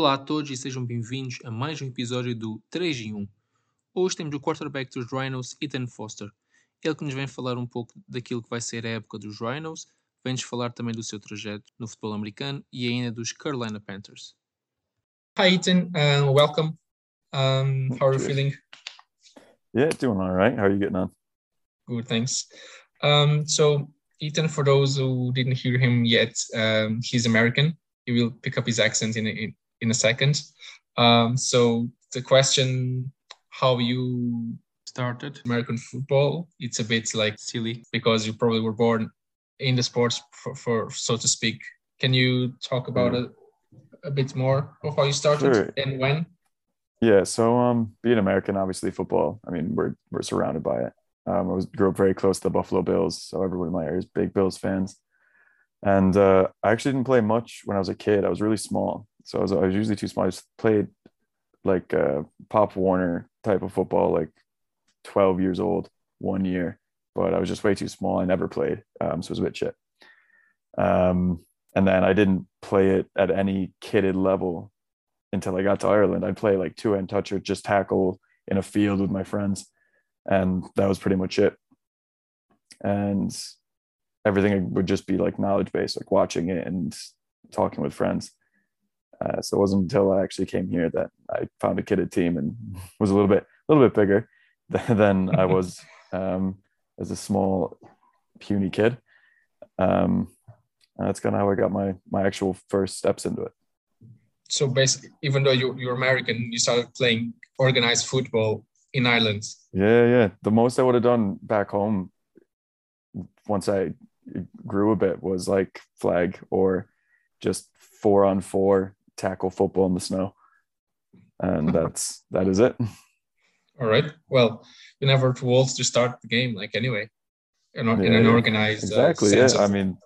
Olá a todos e sejam bem-vindos a mais um episódio do 3 em 1. Hoje temos o quarterback dos Rhinos, Ethan Foster. Ele que nos vem falar um pouco daquilo que vai ser a época dos Rhinos, vem-nos falar também do seu trajeto no futebol americano e ainda dos Carolina Panthers. Hi, Ethan. Uh, welcome. Um, how are you feeling? Yeah, doing all right. How are you getting on? Good, thanks. Um, so, Ethan, for those who didn't hear him yet, um, he's American. He will pick up his accent in a, in a second. Um, so, the question how you Started American football, it's a bit like silly. because you probably were born in the sports, for, for so to speak. Can you talk about it a bit more of how you started Sure. and when? Yeah, so um, being American, obviously football. I mean, we're we're surrounded by it. Um, I was grew up very close to the Buffalo Bills, so everyone in my area is big Bills fans. And uh, I actually didn't play much when I was a kid. I was really small, so I was, I was usually too small. I just played like uh, Pop Warner type of football, like 12 years old, one year. But I was just way too small. I never played, um, so it was a bit shit. Um, and then I didn't play it at any kitted level until I got to Ireland. I'd play like two end touch or just tackle in a field with my friends. And that was pretty much it. And everything would just be like knowledge based, like watching it and talking with friends. Uh, so it wasn't until I actually came here that I found a kitted team and was a little bit, a little bit bigger than I was um, as a small, puny kid. Um, and that's kind of how I got my my actual first steps into it. so basically, even though you, you're American, you started playing organized football in Ireland. Yeah, yeah. The most I would have done back home once I grew a bit was like flag or just four on four tackle football in the snow. And that's that is it. All right. Well, you never too old to start the game, like anyway, in, in Yeah, an yeah. organized. uh, Exactly. Yeah. of- I mean,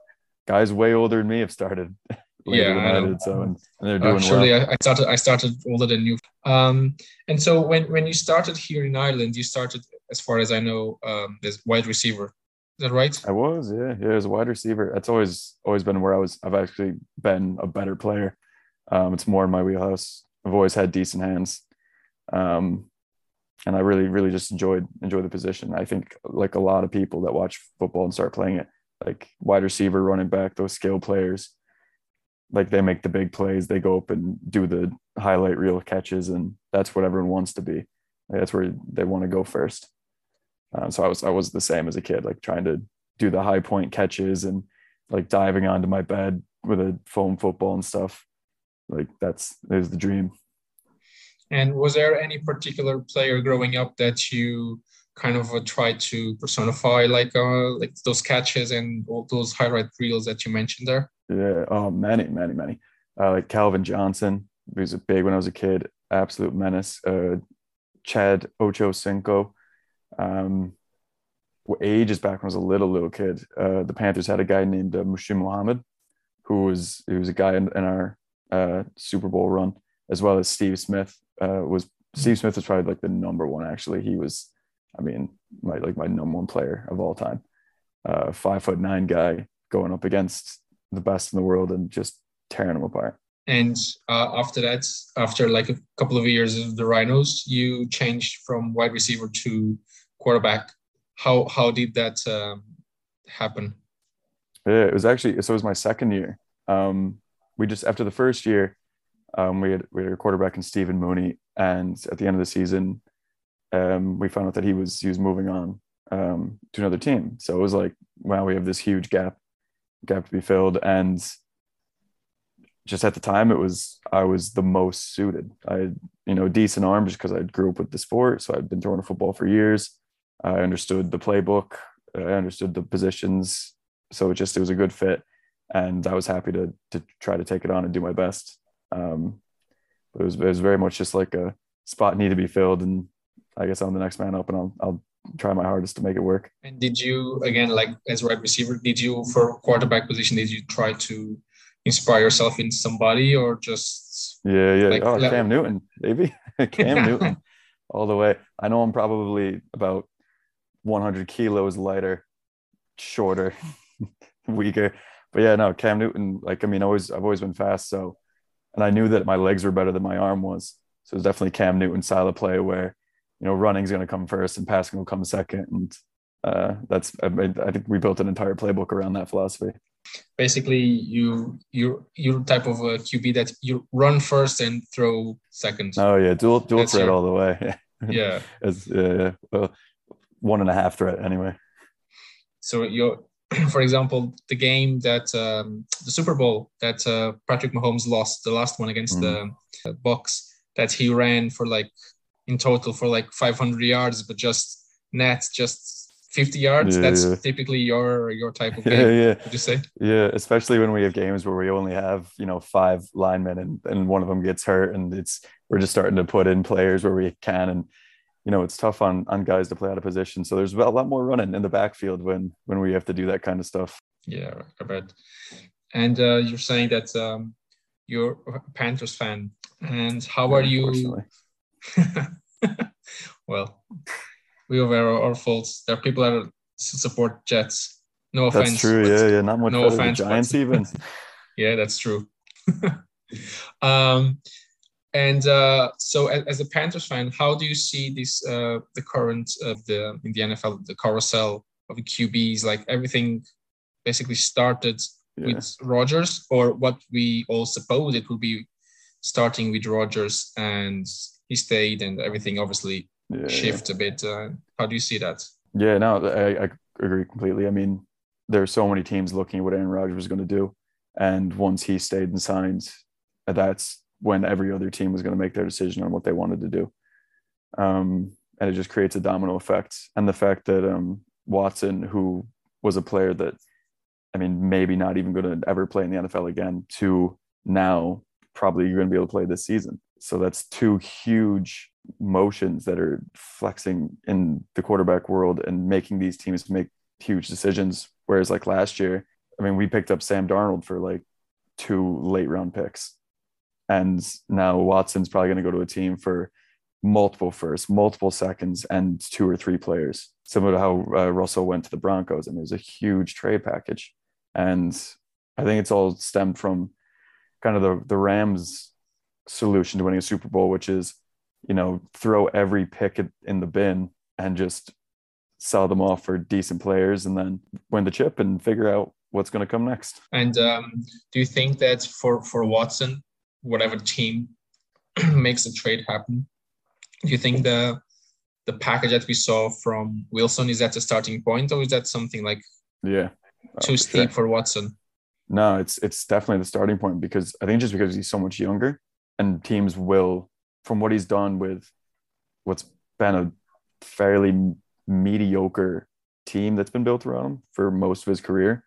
guys way older than me have started Yeah, I know. So and, and they're doing Actually, well. I, I started. I started older than you. Um, and so when when you started here in Ireland, you started, as far as I know, um, as wide receiver. Is that right? I was, yeah, yeah, as a wide receiver. That's always always been where I was. I've actually been a better player. Um, it's more in my wheelhouse. I've always had decent hands, um, and I really, really just enjoyed enjoy the position. I think like a lot of people that watch football and start playing it, like wide receiver, running back, those skill players, like they make the big plays. They go up and do the highlight reel catches, and that's what everyone wants to be. Like, that's where they want to go first. Um, so I was I was the same as a kid, like trying to do the high point catches and like diving onto my bed with a foam football and stuff. Like that's is the dream. And was there any particular player growing up that you kind of uh, tried to personify, like uh, like those catches and all those highlight reels that you mentioned there? Yeah. Oh, many, many, many. Uh, like Calvin Johnson, he was a big when I was a kid. Absolute menace. Uh, Chad Ocho Cinco. Um, ages back when I was a little little kid. Uh, the Panthers had a guy named uh, Muhsin Muhammad, who was who was a guy in, in our uh, Super Bowl run, as well as Steve Smith. Uh, was Steve Smith was probably like the number one. Actually, he was, I mean, my like my number one player of all time. Uh, five foot nine guy going up against the best in the world and just tearing them apart. And uh, after that, after like a couple of years of the Rhinos, you changed from wide receiver to quarterback. How how did that um, happen? Yeah, it was actually so. It was my second year. Um, we just after the first year, um, we had we had a quarterback in Stephen Mooney, and at the end of the season, um, we found out that he was he was moving on um, to another team. So it was like, wow, we have this huge gap gap to be filled, and just at the time, it was I was the most suited. I had you know decent arm just because I grew up with the sport, so I'd been throwing a football for years. I understood the playbook. I understood the positions. So it just it was a good fit, and I was happy to to try to take it on and do my best. Um, but it was it was very much just like a spot need to be filled, and I guess I'm the next man up, and I'll I'll try my hardest to make it work. And did you again like as wide receiver? Did you for quarterback position? Did you try to inspire yourself in somebody or just Yeah, yeah. Like, oh, like- Cam Newton, baby, Cam Newton, all the way. I know I'm probably about 100 kilos lighter, shorter, weaker, but yeah, no, Cam Newton. Like, I mean, always I've always been fast, so and I knew that my legs were better than my arm was. So it's definitely Cam Newton style of play where you know running is going to come first and passing will come second, and uh, that's I, I think we built an entire playbook around that philosophy. Basically, you you you're type of a QB that you run first and throw second. Oh yeah, dual dual That's threat your- all the way. Yeah. It's, yeah, yeah. Well, one and a half threat anyway. So you, for example, the game that um, the Super Bowl that uh, Patrick Mahomes lost, the last one against the uh, Bucks, that he ran for like in total for like 500 yards, but just nets, just 50 yards. Yeah, That's yeah. typically your your type of Yeah, game. yeah. Would you say? Yeah, especially when we have games where we only have, you know, five linemen and, and one of them gets hurt and it's we're just starting to put in players where we can and you know, it's tough on on guys to play out of position. So there's a lot more running in the backfield when when we have to do that kind of stuff. Yeah, I bet. And uh, you're saying that um, you're a Panthers fan, and how are you? Well, we have our, our faults. There are people that support Jets. No offense. That's true. Yeah, yeah. Not much no offense, Giants even. Yeah, that's true. um, and uh, so, as, as a Panthers fan, how do you see this uh, the current of the in the NFL the carousel of the QBs? Like everything basically started Yeah. with Rodgers, or what we all suppose it will be starting with Rodgers, and he stayed, and everything obviously Yeah, yeah. a bit. Uh, how do you see that? Yeah, no, I, I agree completely. I mean, there are so many teams looking at what Aaron Rodgers was going to do. And once he stayed and signed, that's when every other team was going to make their decision on what they wanted to do. Um, and it just creates a domino effect. And the fact that um, Watson, who was a player that, I mean, maybe not even going to ever play in the NFL again, to now probably you're going to be able to play this season. So that's two huge motions that are flexing in the quarterback world and making these teams make huge decisions. Whereas like last year, I mean, we picked up Sam Darnold for like two late round picks. And now Watson's probably going to go to a team for multiple firsts, multiple seconds, and two or three players. Similar to how uh, Russell went to the Broncos, and was a huge trade package. And I think it's all stemmed from kind of the, the Rams' solution to winning a Super Bowl, which is, you know, throw every pick in- in the bin and just sell them off for decent players and then win the chip and figure out what's going to come next. And um, do you think that for for Watson, whatever team makes a trade happen, do you think the the package that we saw from Wilson is that the starting point, or is that something like Yeah. Oh, too steep sure. for Watson? No, it's it's definitely the starting point because I think just because he's so much younger and teams will, from what he's done with what's been a fairly mediocre team that's been built around him for most of his career.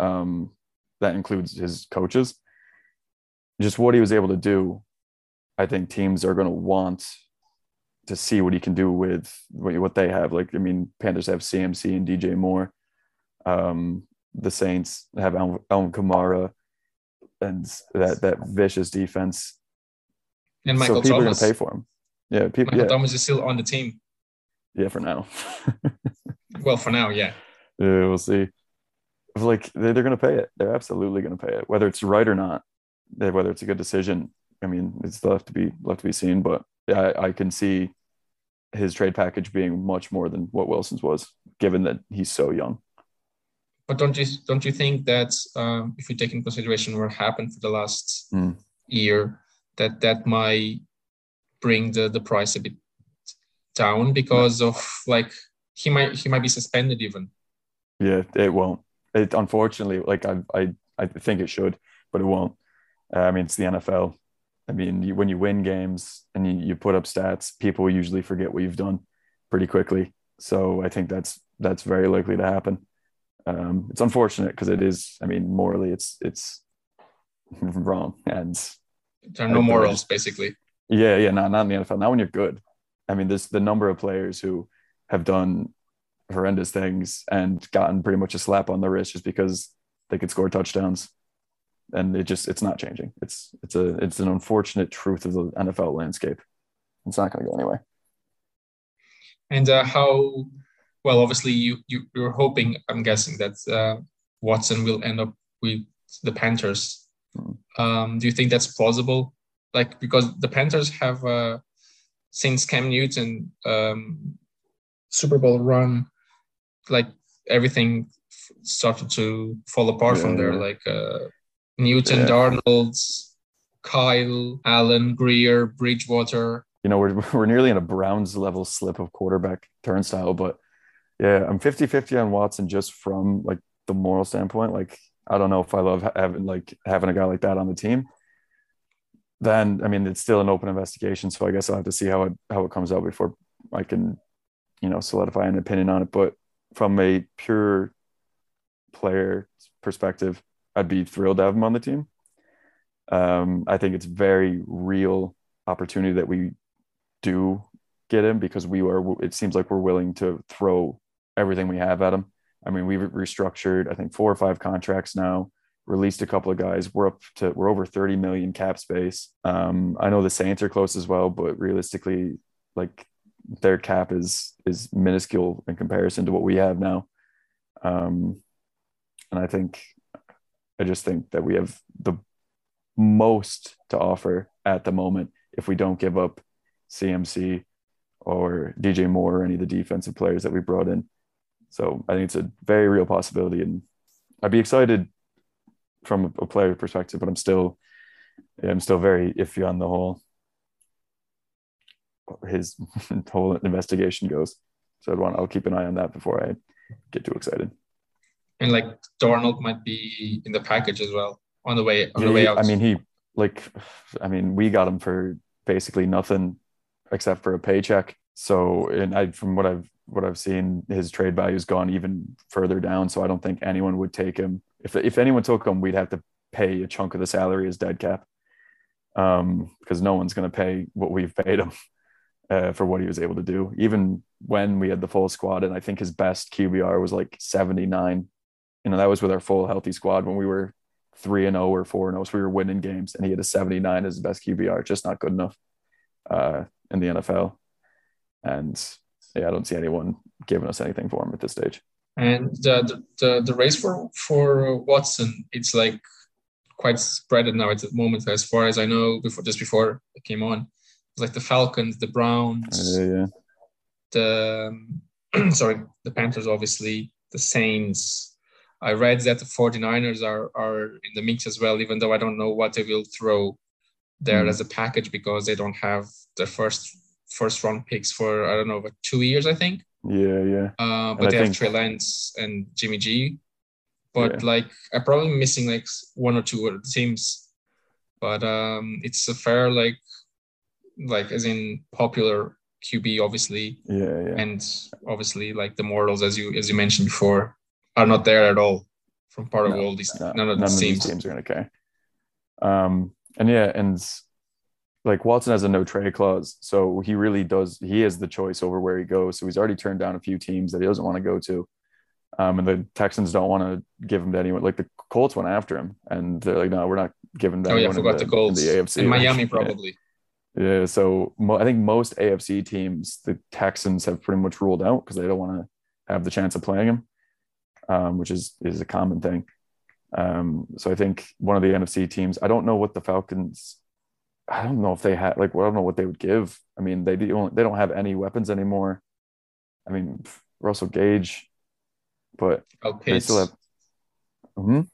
Um, that includes his coaches. Just what he was able to do, I think teams are going to want to see what he can do with what what they have. Like, I mean, Panthers have CMC and DJ Moore. Um, the Saints have Alvin Alvin Kamara and that that vicious defense. And Michael so people Thomas. are going to pay for him. Yeah, people. Michael Yeah, Thomas is still on the team. yeah, for now. Well, for now, yeah. yeah, we'll see. Like they're going to pay it. They're absolutely going to pay it, whether it's right or not. Whether it's a good decision. I mean, it's left to be left to be seen. But I, I can see his trade package being much more than what Wilson's was, given that he's so young. But don't you don't you think that um, if you take in consideration what happened for the last Mm. year, that that might bring the the price a bit down because of like he might he might be suspended even. Yeah, it won't. It unfortunately, like I, I, I think it should, but it won't. Uh, I mean, it's the NFL. I mean, you, when you win games and you, you put up stats, people usually forget what you've done pretty quickly. So I think that's that's very likely to happen. Um, it's unfortunate because it is. I mean, morally, it's it's wrong, and There are no morals just- basically. yeah, yeah, not not in the NFL. Not when you're good. I mean, there's the number of players who have done horrendous things and gotten pretty much a slap on the wrist just because they could score touchdowns, and it just it's not changing. It's it's a it's an unfortunate truth of the NFL landscape. It's not going to go anywhere. And uh, how well, obviously, you, you you're hoping, I'm guessing that uh, Watson will end up with the Panthers. Um, do you think that's plausible? Like because the Panthers have uh, since Cam Newton um, Super Bowl run, like everything started to fall apart Yeah, from there. yeah. Like uh, Newton, Yeah. Darnold, Kyle, Allen, Grier, Bridgewater. you know, we're, we're nearly in a Browns level slip of quarterback turnstile. But yeah, I'm 50 50 on Watson just from like the moral standpoint. Like, I don't know if I love having like having a guy like that on the team. Then, I mean, it's still an open investigation. So I guess I'll have to see how it, how it comes out before I can, you know, solidify an opinion on it. But from a pure player perspective, I'd be thrilled to have him on the team. Um, I think it's very real opportunity that we do get him because we are it seems like we're willing to throw everything we have at him. I mean we've restructured i think four or five contracts now released a couple of guys. We're up to we're over 30 million cap space. Um i know the saints are close as well but realistically like their cap is is minuscule in comparison to what we have now. Um and i think i just think that we have the most to offer at the moment if we don't give up CMC or DJ Moore or any of the defensive players that we brought in. So I think it's a very real possibility, and I'd be excited from a player perspective, but I'm still, I'm still very iffy on the whole his whole investigation goes. So I'd want I'll keep an eye on that before I get too excited. And like Darnold might be in the package as well on the way on the way out. I mean, he like, I mean, we got him for basically nothing except for a paycheck. So, and I, from what I've what I've seen, his trade value's gone even further down. So I don't think anyone would take him. If if anyone took him, we'd have to pay a chunk of the salary as dead cap, um, because no one's going to pay what we've paid him uh, for what he was able to do. Even when we had the full squad, and I think his best QBR was like seventy nine. You know, that was with our full healthy squad when we were three and zero or four and zero, so we were winning games, and he had a seventy nine as the best QBR, just not good enough uh, in the NFL. And yeah, I don't see anyone giving us anything for him at this stage. and the, the the the race for for Watson, it's like quite spread now at the moment. As far as I know, before just before it came on, it's like the Falcons, the Browns, Uh, yeah, the um, sorry, the Panthers, obviously, the Saints. I read that the 49ers are are in the mix as well, even though I don't know what they will throw there Hmm. as a package because they don't have their first first round picks for I don't know, like two years, I think. yeah, yeah. Uh, And but I they have think- Trey Lance and Jimmy G. But Yeah. like I'm probably missing like one or two teams. But um it's a fair like like as in popular QB obviously Yeah, yeah. and obviously like the mortals as you as you mentioned before are not there at all from part of No, all these No, none of none these of these teams. teams are going to care. Um, and yeah, and like Watson has a no trade clause, so he really does. He has the choice over where he goes. So he's already turned down a few teams that he doesn't want to go to. Um, and the Texans don't want to give him to anyone. Like the Colts went after him, and they're like, "No, we're not giving that." to Oh yeah, I forgot in the, the, Colts in the AFC." Like, Miami yeah. probably. Yeah, so mo- I think most AFC teams, the Texans have pretty much ruled out because they don't want to have the chance of playing him, um, which is is a common thing. Um, so I think one of the NFC teams. I don't know what the Falcons. I don't know if they had like. Well, I don't know what they would give. I mean, they don't. They don't have any weapons anymore. I mean, Russell Gage, but Kyle they still have. Mhm.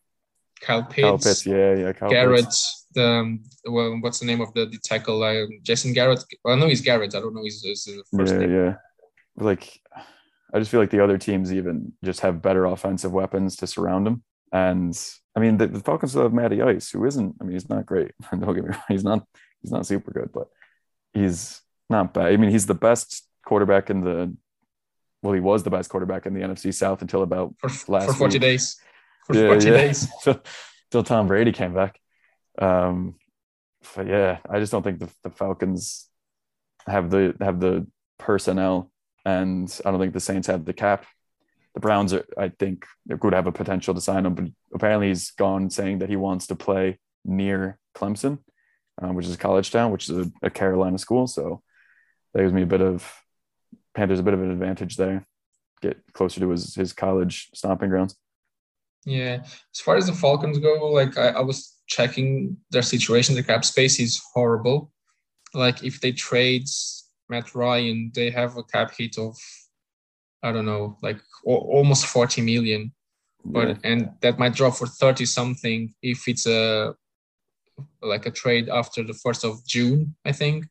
Kyle Pitts, Kyle Pitts, yeah, yeah, Kyle Garrett. Pitts. The um, well, what's the name of the, the tackle? Uh, Jason Garrett. Well, I know he's Garrett. I don't know his, his first yeah, name. yeah. Like, I just feel like the other teams even just have better offensive weapons to surround him. And I mean, the, the Falcons still have Matty Ice, who isn't. I mean, he's not great. Don't get me wrong. He's not. He's not super good, but he's not bad. I mean, he's the best quarterback in the. Well, he was the best quarterback in the NFC South until about For, Last for 40 week. days. For yeah, 40 yeah. days. till Tom Brady came back. Um, but yeah, I just don't think the, the Falcons have the have the personnel, and I don't think the Saints have the cap. The Browns are, I think, could have a potential to sign him, but apparently he's gone saying that he wants to play near Clemson, um, which is a college town, which is a, a Carolina school. So that gives me a bit of Panthers a bit of an advantage there. Get closer to his his college stomping grounds. Yeah. As far as the Falcons go, like I, I was checking their situation, the cap space is horrible. Like if they trade Matt Ryan, they have a cap hit of I don't know, like almost 40 million. But Yeah. and that might drop for 30 something if it's a like a trade after the first of June, I think.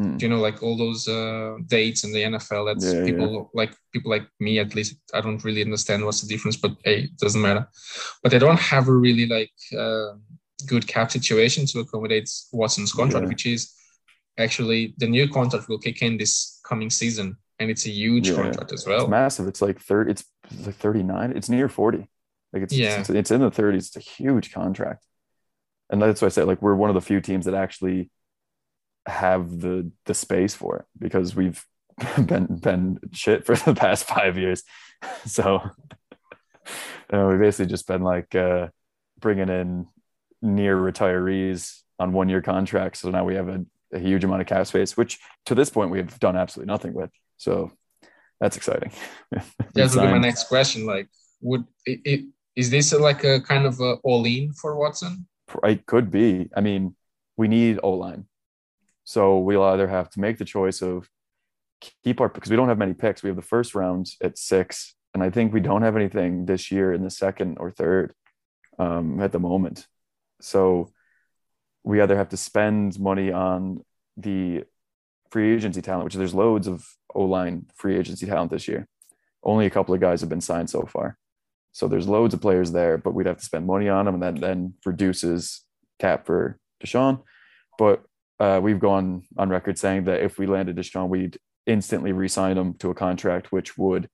Hmm. You know, like all those uh, dates in the NFL. That's Yeah, people like people like me at least. I don't really understand what's the difference, but hey, it doesn't matter. But they don't have a really like uh, good cap situation to accommodate Watson's contract, Yeah. which is actually the new contract will kick in this coming season, and it's a huge Yeah. contract as well. It's massive. It's like thirty. It's like thirty nine. It's near forty. Like it's, Yeah. it's it's in the thirties. It's a huge contract, and that's why I say like we're one of the few teams that actually have the the space for it because we've been been shit for the past five years. So uh, we've basically just been like uh, bringing in near retirees on one year contracts. So now we have a, a huge amount of cap space, which to this point we have done absolutely nothing with. So that's exciting. We That be my next question. Like, would it, it is this like a kind of a all-in for Watson? It could be. I mean, we need O line. So we'll either have to make the choice of keep our because we don't have many picks. We have the first round at six, and I think we don't have anything this year in the second or third um, at the moment. So we either have to spend money on the free agency talent, which there's loads of O line free agency talent this year. Only a couple of guys have been signed so far. So there's loads of players there, but we'd have to spend money on them, and that then reduces cap for Deshaun. But uh, we've gone on record saying that if we landed Deshaun, we'd instantly re-sign him to a contract, which would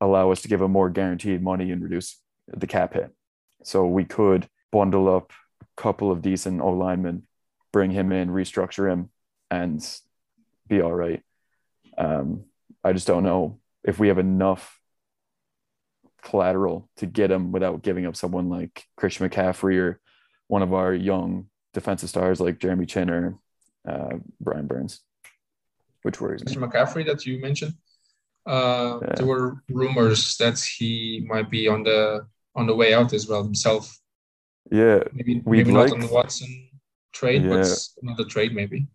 allow us to give him more guaranteed money and reduce the cap hit. So we could bundle up couple of decent O linemen, bring him in, restructure him, and be all right. Um, I just don't know if we have enough collateral to get him without giving up someone like Christian McCaffrey or one of our young defensive stars like Jeremy Chinn or uh, Brian Burns, which worries me. Mr. McCaffrey that you mentioned. Uh, Yeah. There were rumors that he might be on the on the way out as well himself. Yeah, Maybe maybe not on the Watson trade, Yeah. but another trade maybe.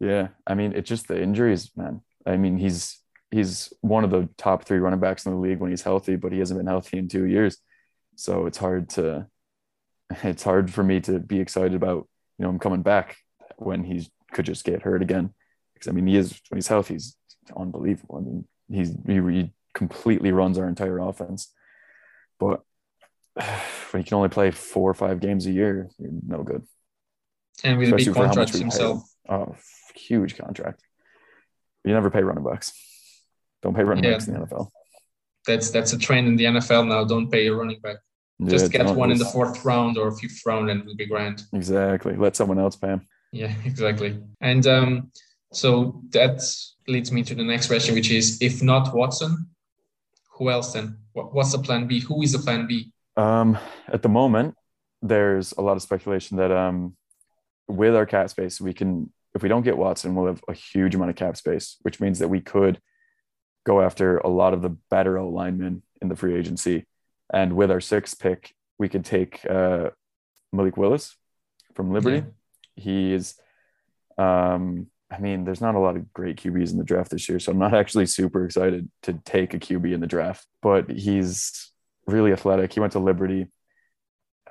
yeah. I mean, it's just the injuries, man. I mean, he's he's one of the top three running backs in the league when he's healthy, but he hasn't been healthy in two years. So it's hard to it's hard for me to be excited about you know him coming back when he could just get hurt again. Because I mean, he is when he's healthy, he's unbelievable. I mean, he's he, he completely runs our entire offense, but when you can only play four or five games a year, you're no good. And with a big Especially how much contract we pay himself. Oh, huge contract. You never pay running backs. Don't pay running Yeah. backs in the NFL. That's that's a trend in the NFL now. Don't pay a running back. Just Yeah, get don't- one in the fourth round or fifth round and it'll be grand. Exactly. Let someone else pay him. Yeah, exactly. And um, so that leads me to the next question, which is if not Watson, who else then? What's the plan B? Who is the plan B? Um, at the moment, there's a lot of speculation that um, with our cap space, we can, if we don't get Watson, we'll have a huge amount of cap space, which means that we could go after a lot of the better O linemen in the free agency. And with our sixth pick, we could take uh, Malik Willis from Liberty. He is, um, I mean, there's not a lot of great QBs in the draft this year, so I'm not actually super excited to take a QB in the draft. But he's really athletic. He went to Liberty,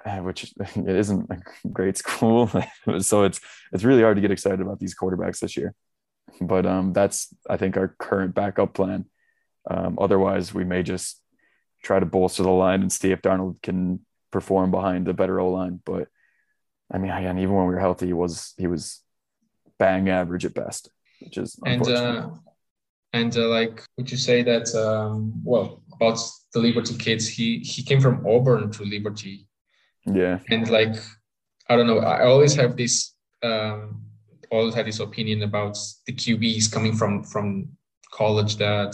uh, which it isn't a great school, so it's it's really hard to get excited about these quarterbacks this year. But um, that's I think our current backup plan. Um, otherwise, we may just try to bolster the line and see if Darnold can perform behind the better O line. But I mean, again, even when we were healthy, he was he was bang average at best, which is And uh, and uh, like, would you say that? Um, well, about the Liberty kids, he he came from Auburn to Liberty, yeah, and like, I don't know. I always have this. Um, always had this opinion about the QBs coming from from college that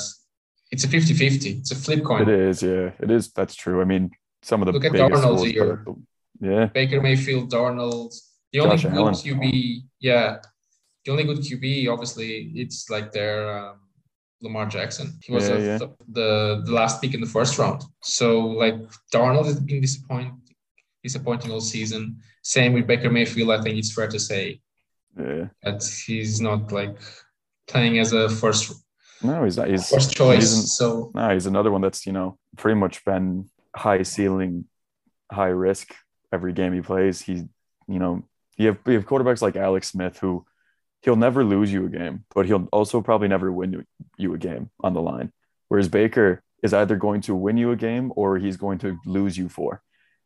it's a 50-50. It's a flip coin. it is. Yeah, it is. That's true. I mean, some of the Look at Darnold's year. put up the- yeah, Baker Mayfield, Darnold. The only Josh good Allen. QB, yeah, the only good QB, obviously, it's like their um, Lamar Jackson. He was Yeah, a- yeah. The, the the last pick in the first round. So like Darnold has been disappointing, disappointing all season. Same with Baker Mayfield. I think it's fair to say Yeah. that he's not like playing as a first No, he's not. He's first choice. he's- so No, he's another one that's you know pretty much been high ceiling, high risk every game he plays. He, you know, you have you have quarterbacks like Alex Smith who he'll never lose you a game, but he'll also probably never win you- a game on the line. Whereas Baker is either going to win you a game or he's going to lose you four,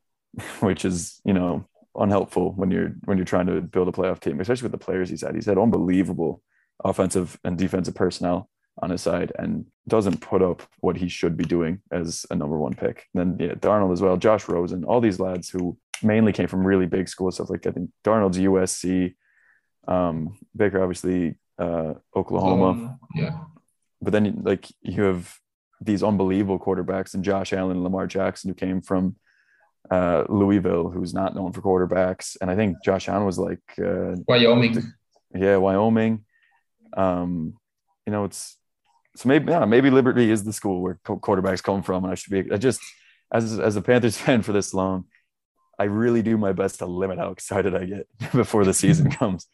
which is you know unhelpful when you're when you're trying to build a playoff team, especially with the players he's had. He's had unbelievable offensive and defensive personnel on his side and doesn't put up what he should be doing as a number one pick. And then yeah, Darnold as well, Josh Rosen, all these lads who mainly came from really big schools, stuff like I think Darnold's USC, um, Baker obviously uh, Oklahoma, um, yeah, but then like you have these unbelievable quarterbacks and Josh Allen and Lamar Jackson who came from uh, Louisville, who's not known for quarterbacks, and I think Josh Allen was like uh, Wyoming. yeah, Wyoming. Um, you know, it's so maybe yeah, maybe Liberty is the school where quarterbacks come from, and I should be. I just as as a Panthers fan for this long, I really do my best to limit how excited I get before the season comes,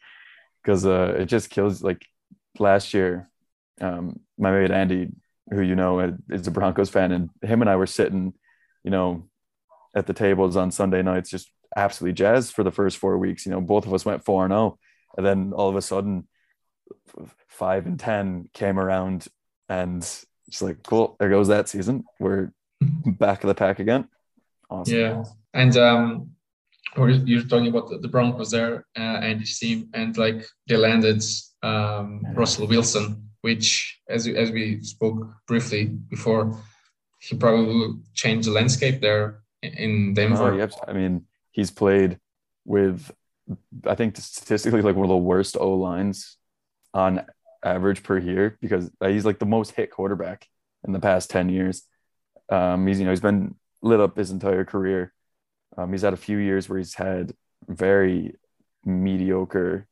because uh, it just kills. Like last year, um, my mate Andy, who you know is a Broncos fan, and him and I were sitting, you know, at the tables on Sunday nights, just absolutely jazzed for the first four weeks. You know, both of us went four and zero, and then all of a sudden, five and ten came around, and it's like, cool, there goes that season. We're back of the pack again. Awesome. Yeah, and um, or you're talking about the, the Broncos there, uh, and his team, and like they landed um, Russell Wilson, which, as we- as we spoke briefly before, he probably will change the landscape there in- Denver. Oh, yep. I mean, he's played with, I think statistically, like one of the worst O lines on average per year because he's like the most hit quarterback in the past 10 years. Um, he's, you know, he's been lit up his entire career. Um, he's had a few years where he's had very mediocre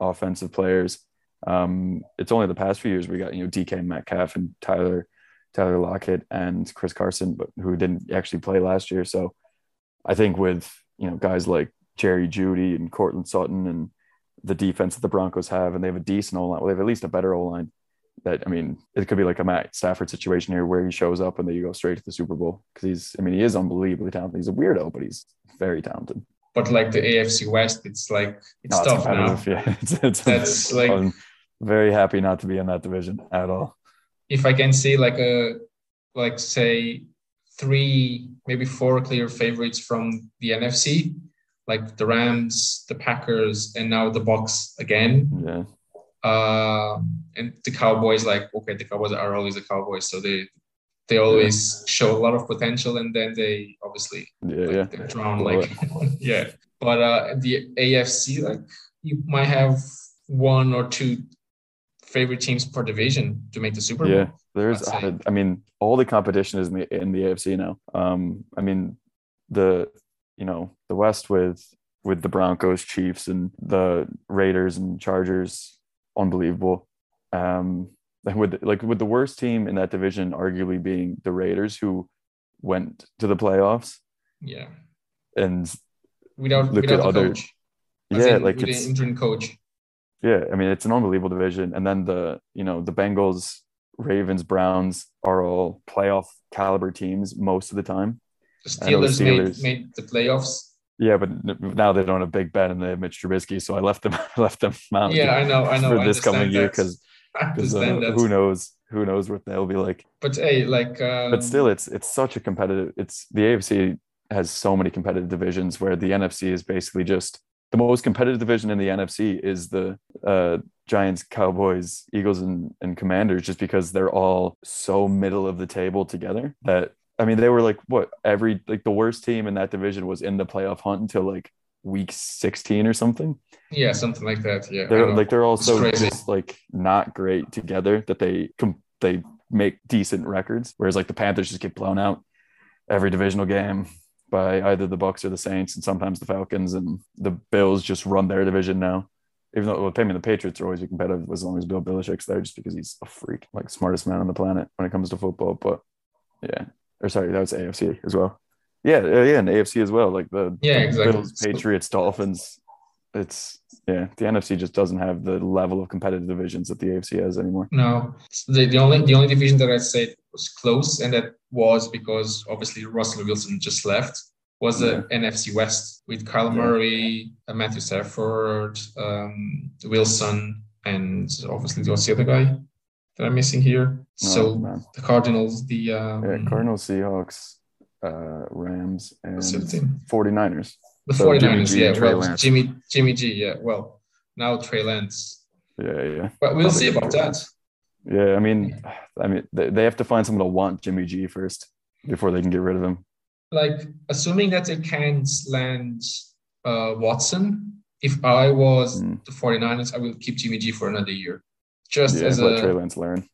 offensive players. Um, it's only the past few years we got, you know, DK Metcalf and Tyler, Tyler Lockett and Chris Carson, but who didn't actually play last year. So I think with, you know, guys like Jerry Jeudy and Courtland Sutton and the defense that the Broncos have, and they have a decent O line. Well, they have at least a better O line. That I mean, it could be like a Matt Stafford situation here where he shows up and then you go straight to the Super Bowl because he's. I mean, he is unbelievably talented. He's a weirdo, but he's very talented. But like the AFC West, it's like it's No, tough now. competitive. Yeah, it's, it's That's like- I'm very happy not to be in that division at all. If I can see like a like say three, maybe four clear favorites from the NFC, like the Rams, the Packers, and now the Bucks again. Yeah, uh, and the Cowboys, like okay, the Cowboys are always the Cowboys, so they they always show a lot of potential, and then they obviously yeah, like, yeah. they drown like yeah. But uh, the AFC, like you might have one or two favorite teams per division to make the Super Bowl. Yeah, there's. I mean, all the competition is in the in the AFC now. Um, I mean, the you know the West with with the Broncos, Chiefs, and the Raiders and Chargers, unbelievable. Um, with like with the worst team in that division, arguably being the Raiders, who went to the playoffs, Yeah, and without Look without at the other- coach. Yeah, in like with it's the interim coach. Yeah, I mean it's an unbelievable division, and then the you know the Bengals, Ravens, Browns are all playoff caliber teams most of the time. The know the Steelers, Steelers- made made the playoffs. Yeah, but now they don't have Big Ben and they have Mitch Trubisky, so I left them left them out. Yeah, I know, I know. for I this coming year because that. who knows who knows what they'll be like. But hey, like, um, But still, it's it's such a competitive. It's the AFC has so many competitive divisions where the NFC is basically just the most competitive division in the NFC is the uh, Giants, Cowboys, Eagles, and, and Commanders, just because they're all so middle of the table together that I mean they were like what every like the worst team in that division was in the playoff hunt until like week 16 or something. yeah, something like that. Yeah, They're like they're all so just like not great together that they com- they make decent records. Whereas like the Panthers just get blown out every divisional game by either the Bucks or the Saints, and sometimes the Falcons, and the Bills just run their division now. Even though well, I mean the Patriots are always competitive as long as Bill Belichick's there, just because he's a freak, like smartest man on the planet when it comes to football. But yeah, or sorry, that was AFC as well. Yeah, yeah, and AFC as well. Like the Yeah, exactly. Bills, Patriots, Dolphins. It's yeah, the NFC just doesn't have the level of competitive divisions that the AFC has anymore. No, the, the only the only division that I said was close, and that was because obviously Russell Wilson just left. Was the NFC West with Kyle Yeah. Murray, uh, Matthew Stafford, um, Wilson, and obviously what's the other guy that I'm missing here? Oh, so man. the Cardinals, the um, Yeah, Cardinals, Seahawks, uh, Rams, and what's the other team? 49ers. The So Jimmy 49ers, G yeah. Well, Lance. Jimmy Jimmy G, yeah. Well, now Trey Lance, Yeah, yeah. but we'll Probably see about that. Yeah, I mean, I mean, they, they have to find someone to want Jimmy G first before they can get rid of him. like assuming that they can't land uh, Watson, if I was Mm. the 49ers, I will keep Jimmy G for another year. Just Yeah, as let a Lance learn.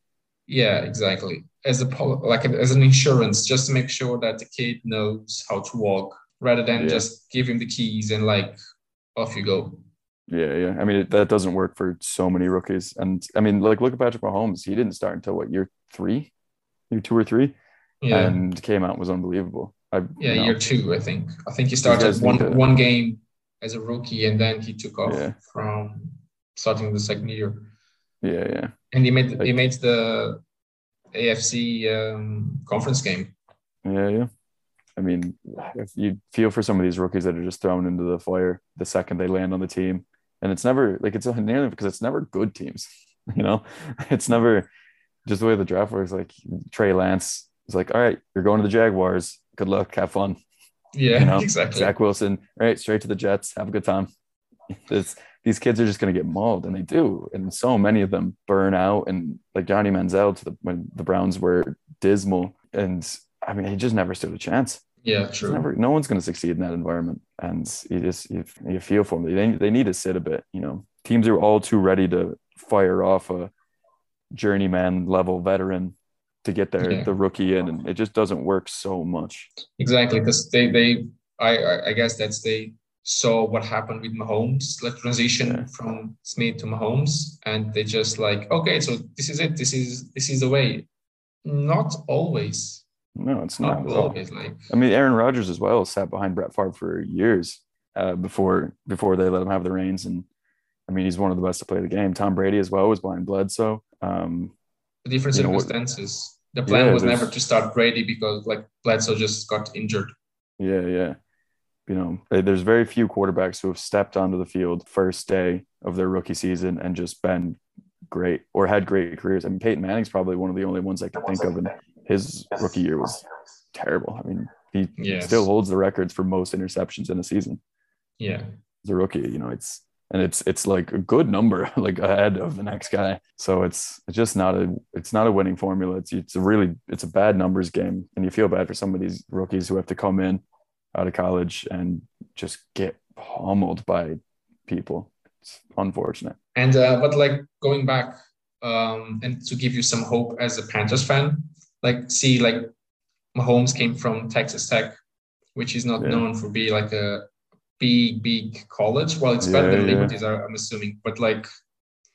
yeah, exactly. As a pol- like as an insurance, just to make sure that the kid knows how to walk, rather than Yeah. just give him the keys and like off you go. Yeah, yeah. I mean, it, that doesn't work for so many rookies. And I mean, like, look at Patrick Mahomes. He didn't start until what year three, year two or three, Yeah, and came out and was unbelievable. I, yeah, you know, year two, I think. I think he started one to- one game as a rookie, and then he took off Yeah. from starting the second year. Yeah, yeah, and he made he made the AFC um, conference game. yeah, yeah. I mean, if you feel for some of these rookies that are just thrown into the fire the second they land on the team, and it's never like it's nearly because it's never good teams. You know, it's never just the way the draft works. Like Trey Lance is like, all right, you're going to the Jaguars. Good luck, have fun. Yeah, you know, exactly. Zach Wilson, right? straight to the Jets. Have a good time. It's, these kids are just going to get mauled, and they do. And so many of them burn out. And like Johnny Manziel to the when the Browns were dismal, and I mean, he just never stood a chance. Yeah, true. never, no one's going to succeed in that environment, and you just you, you feel for them. They they need to sit a bit. You know, teams are all too ready to fire off a journeyman level veteran to get their Yeah. the rookie in, and it just doesn't work so much. Exactly, because they they I I- I guess that's they saw what happened with Mahomes, like transition Yeah. from Smith to Mahomes, and they just like okay, so this is it. This is this is the way. Not always. No, it's Not not. always. Like I mean, Aaron Rodgers as well sat behind Brett Favre for years uh, before before they let him have the reins, and I mean, he's one of the best to play the game. Tom Brady as well was behind Bledsoe. Um, the different You know what- circumstances. The plan Yeah, was never to start Brady because like Bledsoe just got injured. yeah, yeah. You know, eh, there's very few quarterbacks who have stepped onto the field first day of their rookie season and just been great or had great careers. I mean, Peyton Manning's probably one of the only ones I can think of, and his rookie year was terrible. I mean, he Yes. still holds the records for most interceptions in a season. Yeah. as a rookie. You know, it's and it's it's like a good number, like ahead of the next guy. So it's it's just not a it's not a winning formula. It's it's a really it's a bad numbers game, and you feel bad for some of these rookies who have to come in out of college and just get pummeled by people. It's unfortunate. And uh, but like going back um, and to give you some hope as a Panthers fan, like see like Mahomes came from Texas Tech, which is not Yeah. known for being like a big big college. Well, it's better Yeah, than yeah. Liberties, I'm assuming. But like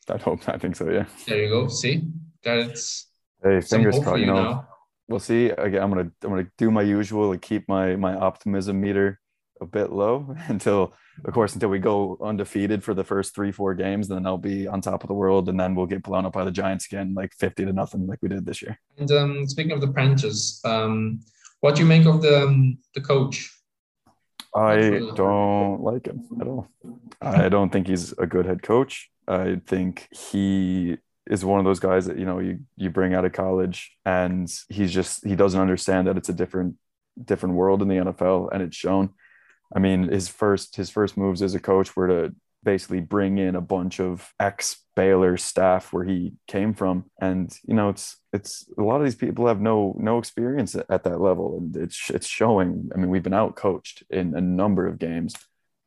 I hope I think so. Yeah. there you go. See, that's Hey, fingers crossed. you You know, now. We'll see. Again, I'm gonna I'm gonna do my usual and keep my my optimism meter a bit low until, of course, until we go undefeated for the first three four games. Then I'll be on top of the world, and then we'll get blown up by the Giants again, like fifty to nothing, like we did this year. And um, speaking of the Panthers, um, what do you make of the um, the coach? I don't like him at all. I don't think he's a good head coach. I think he is one of those guys that you know you you bring out of college and he's just he doesn't understand that it's a different different world in the NFL and it's shown. I mean, his first his first moves as a coach were to basically bring in a bunch of ex Baylor staff where he came from, and you know, it's it's a lot of these people have no no experience at, at that level, and it's it's showing. I mean, we've been out coached in a number of games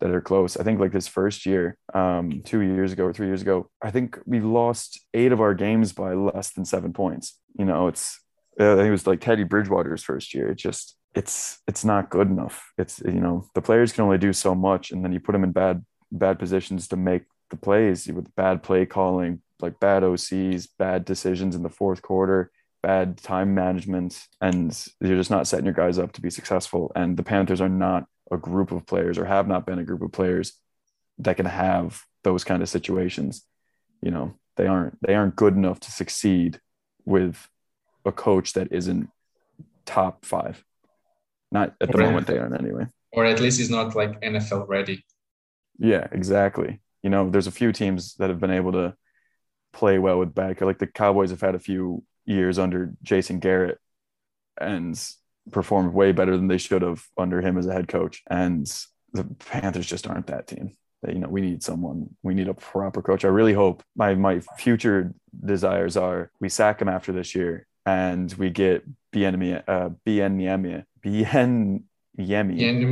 that are close. I think like this first year, um, two years ago or three years ago, I think we lost eight of our games by less than seven points. You know, it's uh, I think it was like Teddy Bridgewater's first year. It just it's it's not good enough. It's you know the players can only do so much, and then you put them in bad bad positions to make the plays with bad play calling, like bad OCs, bad decisions in the fourth quarter, bad time management, and you're just not setting your guys up to be successful. And the Panthers are not a group of players, or have not been a group of players that can have those kind of situations. You know, they aren't they aren't good enough to succeed with a coach that isn't top five. Not at the Right. moment they aren't anyway. or at least he's not like NFL ready. Yeah, exactly. You know, there's a few teams that have been able to play well with bad. Like the Cowboys have had a few years under Jason Garrett and performed way better than they should have under him as a head coach. And the Panthers just aren't that team. That, You know, we need someone. We need a proper coach. I really hope my my future desires are we sack him after this year and we get Bienemy, uh, Bieniemy.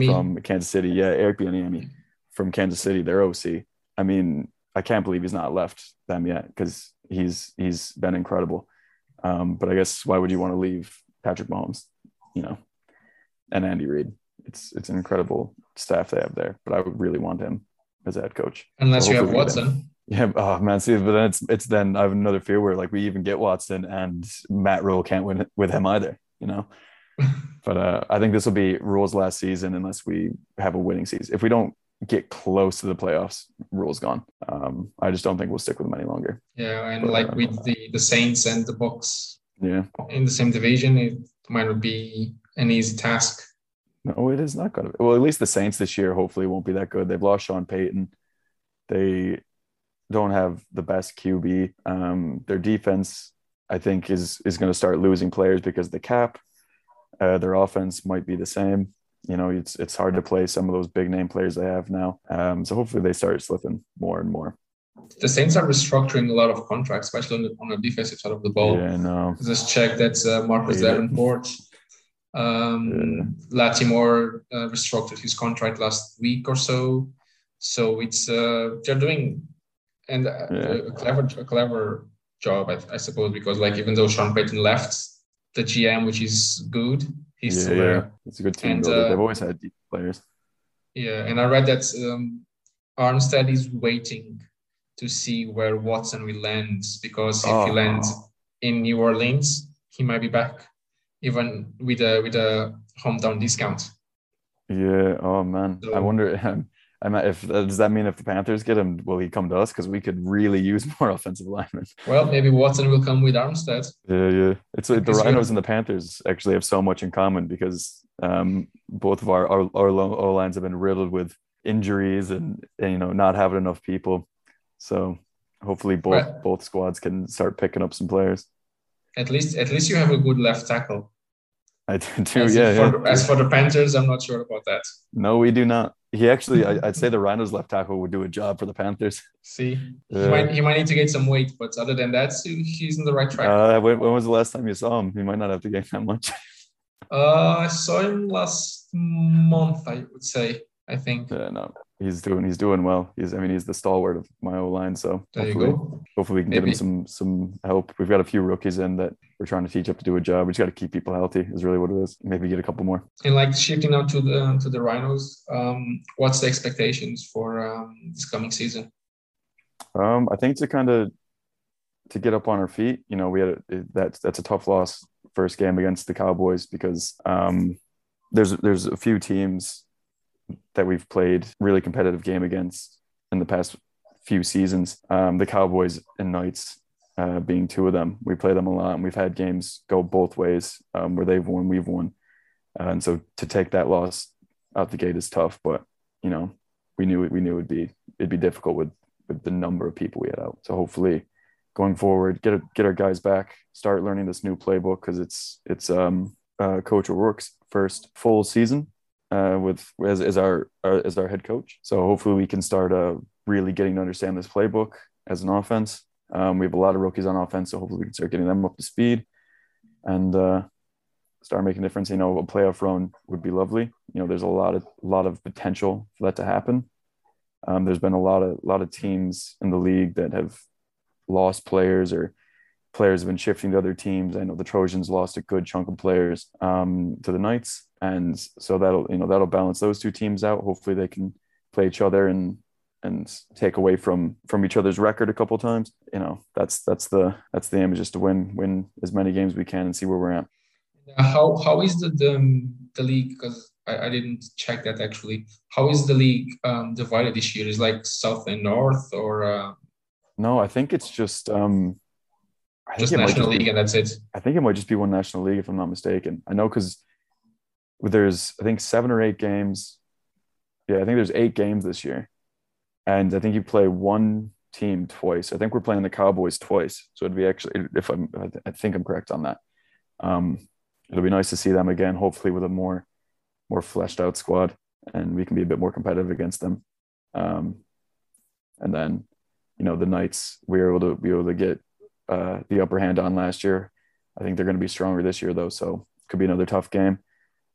from Kansas City. Yeah, Eric Bieniemy from Kansas City, their OC. I mean, I can't believe he's not left them yet because he's he's been incredible. Um, but I guess why would you want to leave Patrick Mahomes, you know, and Andy Reid? It's it's an incredible staff they have there. But I would really want him as a head coach. Unless So you have hopefully we get him. Watson. Yeah, oh man, see, but then it's it's then I have another fear where like we even get Watson and Matt Rhule can't win with him either, you know. But uh, I think this will be Rhule's last season unless we have a winning season. If we don't get close to the playoffs, Rhule's gone. Um, I just don't think we'll stick with him any longer. Yeah, and like with the the Saints and the Bucks Yeah, in the same division, it might not be an easy task. no, it is not going to. Be. Well, at least the Saints this year hopefully won't be that good. They've lost Sean Payton. They don't have the best QB. Um, their defense, I think, is is going to start losing players because the cap. Uh, their offense might be the same. You know, it's it's hard to play some of those big name players they have now. Um, so hopefully they start slipping more and more. The Saints are restructuring a lot of contracts, especially on the, on the defensive side of the ball. Yeah, no. Just check that uh, Marcus Yeah. Davenport, um, Lattimore uh, restructured his contract last week or so. So it's uh, they're doing and uh, Yeah. a clever a clever job, I, I suppose, because like even though Sean Payton left, the GM, which is good, he's yeah, still yeah. there. It's a good team. And, uh, They've always had deep players. Yeah, and I read that um, Armstead is waiting to see where Watson will land because if he Oh. lands in New Orleans, he might be back, even with a with a hometown discount. Yeah. Oh man. I wonder. Um, I might, if does that mean if the Panthers get him, will he come to us? Because we could really use more offensive linemen. Well, maybe Watson will come with Armstead. Yeah, yeah. It's like the Because you- Rhinos and the Panthers actually have so much in common because um, both of our our, our O lines have been riddled with injuries and, and you know not having enough people. So hopefully both Right. both squads can start picking up some players. At least at least you have a good left tackle. I do too. As, Yeah, for, yeah. as for the Panthers, I'm not sure about that. No, we do not. He actually, I, I'd say the Rhinos left tackle would do a job for the Panthers. See, he might he might need to gain some weight, but other than that, he's in the right track. Uh, when, when was the last time you saw him? He might not have to gain that much. Uh, I saw him last month, I would say. I think. Yeah, no, he's doing he's doing well. He's I mean he's the stalwart of my O line. So There you hopefully, go. hopefully we can give Maybe. him some some help. We've got a few rookies in that we're trying to teach up to do a job. We just got to keep people healthy. Is really what it is. Maybe get a couple more. And like shifting now to the to the Rhinos, um, what's the expectations for um, this coming season? Um, I think to kind of to get up on our feet. You know, we had a, that's that's a tough loss first game against the Cowboys because um, there's there's a few teams that we've played really competitive game against in the past few seasons. Um, the Cowboys and Knights uh, being two of them. We play them a lot, and we've had games go both ways um, where they've won, we've won, Uh, and so to take that loss out the gate is tough. But you know, we knew it. We knew it'd be it'd be difficult with with the number of people we had out. So hopefully, going forward, get get our guys back, start learning this new playbook because it's it's um uh, Coach O'Rourke's first full season uh, with as, as our, our as our head coach. So hopefully we can start uh, really getting to understand this playbook as an offense. Um, we have a lot of rookies on offense, so hopefully we can start getting them up to speed and uh, start making a difference. You know, a playoff run would be lovely. You know, there's a lot of lot of potential for that to happen. Um, there's been a lot of lot of teams in the league that have lost players or players have been shifting to other teams. I know the Trojans lost a good chunk of players um, to the Knights, and so that'll you know that'll balance those two teams out. Hopefully, they can play each other and and take away from from each other's record a couple times. You know, that's that's the that's the aim is just to win win as many games we can and see where we're at. How how is the the, the league? Because I, I didn't check that actually. How is the league um, divided this year? Is like south and north or? Uh... No, I think it's just um, I just think might national just be- league and that's it. I think it might just be one national league if I'm not mistaken. I know because there's I think seven or eight games. Yeah, I think there's eight games this year, and I think you play one team twice. I think we're playing the Cowboys twice, so it'd be actually if I'm I think I'm correct on that. Um, it'll be nice to see them again, hopefully with a more more fleshed out squad, and we can be a bit more competitive against them. Um, and then, you know, the Knights we were able to be able to get uh, the upper hand on last year. I think they're going to be stronger this year, though, so could be another tough game.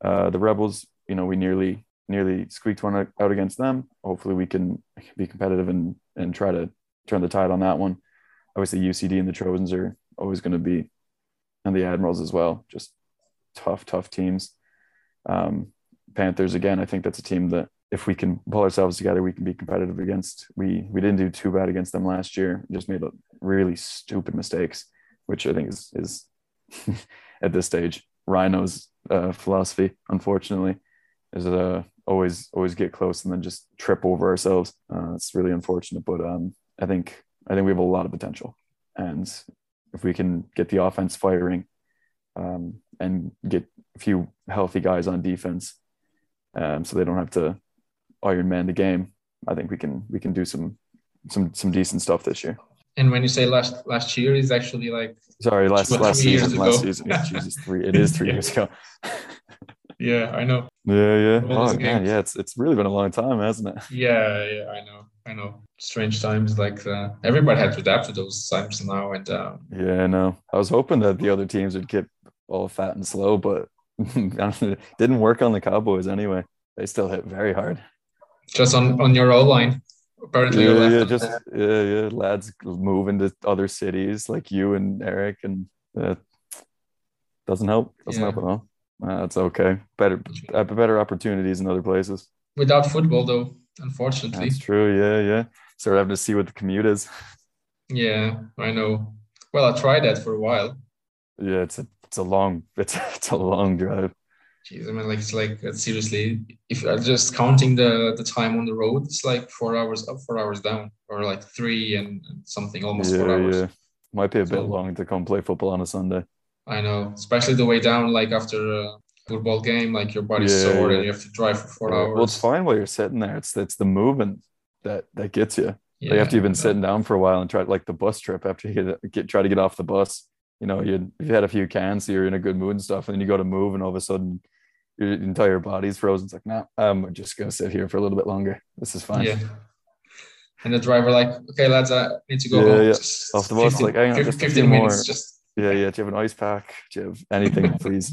Uh, the Rebels, you know, we nearly nearly squeaked one out against them. Hopefully, we can be competitive and and try to turn the tide on that one. Obviously, UCD and the Trojans are always going to be, and the Admirals as well. Just tough, tough teams. Um, Panthers again. I think that's a team that if we can pull ourselves together, we can be competitive against. We we didn't do too bad against them last year. Just made a really stupid mistakes, which I think is is at this stage Rhino's uh, philosophy. Unfortunately, is uh, always always get close and then just trip over ourselves. Uh, it's really unfortunate, but um, I think I think we have a lot of potential, and if we can get the offense firing, um, and get a few healthy guys on defense, um, so they don't have to Iron Man the game. I think we can we can do some some some decent stuff this year. And when you say last last year, is actually like Sorry, last Two last three years season. Last ago. season. Jesus, three. It is three Yeah. years ago. yeah, I know. Yeah, yeah. Oh man, yeah. It's it's really been a long time, hasn't it? Yeah, yeah, I know, I know. Strange times, like uh, everybody had to adapt to those times now, and um, Yeah, I know. I was hoping that the other teams would get all fat and slow, but didn't work on the Cowboys anyway. They still hit very hard. just on on your O line, apparently Yeah, yeah, just yeah, yeah. Lads moving to other cities like you and Eric, and uh, doesn't help. Doesn't Yeah. help at all. Uh, okay. Better, uh, better opportunities in other places. without football though, unfortunately. That's true. Yeah, yeah. Start having to see what the commute is. Yeah, I know. Well, I tried that for a while. Yeah, it's a it's a long it's it's a long drive. Jeez, I mean, like it's like uh, seriously, if I'm just counting the the time on the road, it's like four hours up, four hours down, or like three and and something, almost four Yeah, hours. yeah. Might be a bit long to come play football on a Sunday. I know, especially the way down, like after a football game, like your body's Yeah, sore yeah. and you have to drive for four hours. Well, it's fine while you're sitting there. It's it's the movement that that gets you. Yeah, like after you've been sitting down for a while and try like the bus trip after you get, get try to get off the bus. You know, you you had a few cans, so you're in a good mood and stuff, and then you go to move, and all of a sudden your entire body's frozen. It's like, nah, I'm just gonna sit here for a little bit longer. This is fine. Yeah. And the driver like, okay, lads, I need to go Yeah, home. yeah. Just Off the bus, like, hang on, 15, just 15 minutes, more. just yeah, yeah. Do you have an ice pack? Do you have anything, please?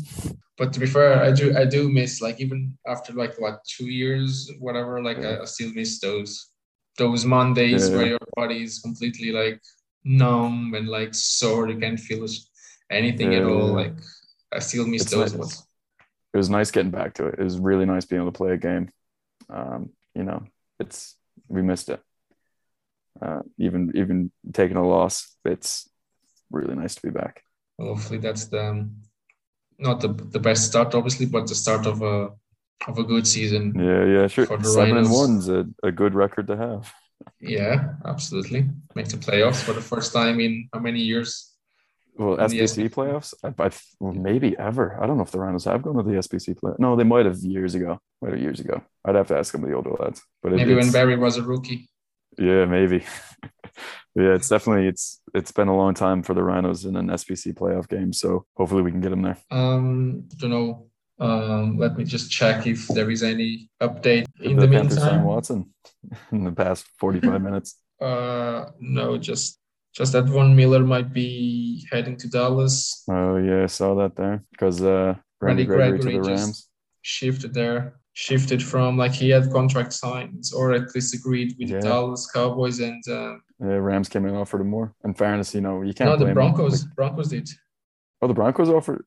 but to be fair, I do I do miss like even after like what two years, whatever, like I, I still miss those those Mondays Yeah. where your body is completely like numb and like sore, you can't feel anything at all. Like I still miss It's those nice. ones. it was nice getting back to it. It was really nice being able to play a game. Um, you know, it's we missed it. Uh, even even taking a loss, it's really nice to be back. Well, hopefully that's the um, not the the best start, obviously, but the start of a of a good season. Yeah, yeah, sure. Seven and Rhinos. one's a, a good record to have. Yeah, absolutely. Make the playoffs for the first time in how many years? Well, SBC SBC. playoffs, I, I, well, maybe ever. I don't know if the Rhinos have gone to the SBC play. No, they might have years ago. Might have years ago. I'd have to ask some of the older lads. But it, Maybe when Barry was a rookie. Yeah, maybe. yeah, it's definitely it's it's been a long time for the Rhinos in an SBC playoff game. So hopefully we can get them there. Um, don't know. Um, let me just check if there is any update Did in the, sign meantime. Watson in the past 45 minutes. Uh, no, just just that Von Miller might be heading to Dallas. Oh yeah, I saw that there because uh, Randy Randy Gregory, Gregory to the just- Rams. Shifted there, shifted from like he had contract signs or at least agreed with Yeah. the Dallas Cowboys and uh, Yeah, Rams came in and offered him more. In fairness, you know you can't. no, the. Broncos. Like, Broncos did. oh, the Broncos offered.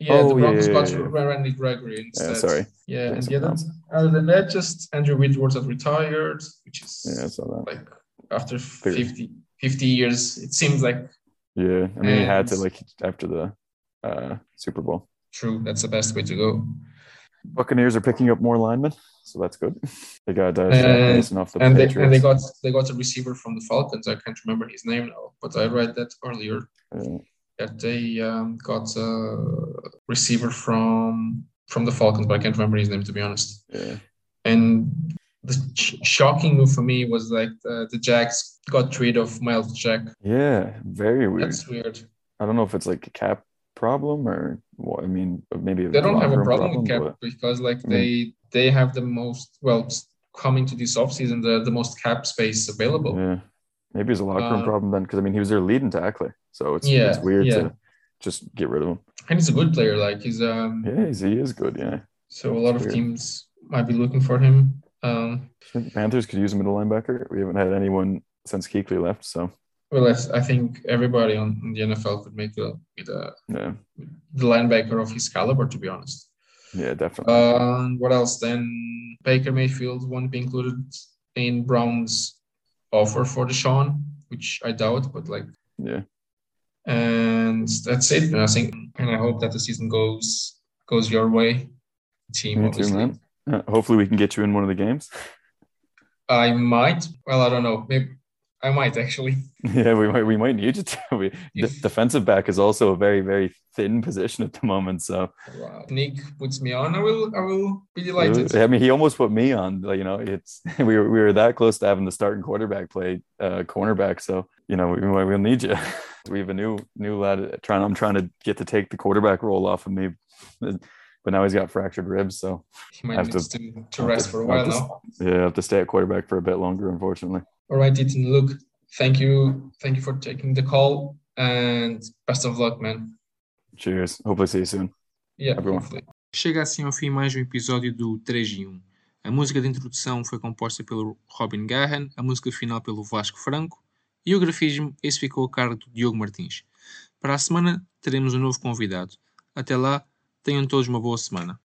Yeah, the Oh, yeah, Broncos yeah, got yeah, yeah. Randy Gregory instead. Yeah, sorry. Yeah, and the for other, than that, just Andrew Whitworth that retired, which is Yeah, I saw that. like after Figured. 50, 50 years, it seems like Yeah, I mean, he had to like after the uh, Super Bowl. true. That's the best way to go. Buccaneers are picking up more linemen, so that's good. They got uh, And- Mason off the and they, and they got they got a receiver from the Falcons. I can't remember his name now, but I read that earlier Yeah. That they um, got a receiver from from the Falcons, but I can't remember his name to be honest. yeah, And the sh- shocking move for me was like the, the Jacks got rid of Myles Jack. yeah, very weird. That's weird. I don't know if it's like a cap problem or what. I mean, maybe They don't have a room problem with cap but- because like Mm. they they have the most well coming to this offseason the, the most cap space available. Yeah, maybe it's a locker room Uh, problem then, because I mean, he was their leading tackler, so it's Yeah, it's weird yeah. to just get rid of him. And he's a good player. Like he's um Yeah, he's, he is good. Yeah, so a lot of Weird. teams might be looking for him. Um I think the Panthers could use a middle linebacker. We haven't had anyone since Kuechly left, so well I, I think everybody on the NFL could make a a yeah, the linebacker of his caliber to be honest. yeah, definitely. Um, what else? Then Baker Mayfield won't be included in Brown's offer for Deshaun, which I doubt, but like, yeah, and that's it. And I think, and I hope that the season goes goes your way, team. me too, man. Uh, hopefully, we can get you in one of the games. I might. Well, I don't know. Maybe I might actually. Yeah, we might we might need you to. We, the defensive back is also a very very thin position at the moment. So Wow. Nick puts me on. I will. I will be delighted. I mean, he almost put me on. Like, you know, it's we were we were that close to having the starting quarterback play uh, cornerback. So you know, we we'll need you. we have a new new lad trying. I'm trying to get to take the quarterback role off of me, but now he's got fractured ribs. So He might have need to- to, to, rest to- for a while to- now. yeah, I have to stay at quarterback for a bit longer, unfortunately. All right, Ethan. Look, thank you, thank you for taking the call, and best of luck, man. Cheers. Hopefully, see you soon. Yeah, Everyone. hopefully. Chega assim ao fim mais um episódio do 3 em 1. A música de introdução foi composta pelo Robin Gahan, a música final pelo Vasco Franco e o grafismo, esse ficou a cargo do Diogo Martins. Para a semana teremos um novo convidado. Até lá, tenham todos uma boa semana.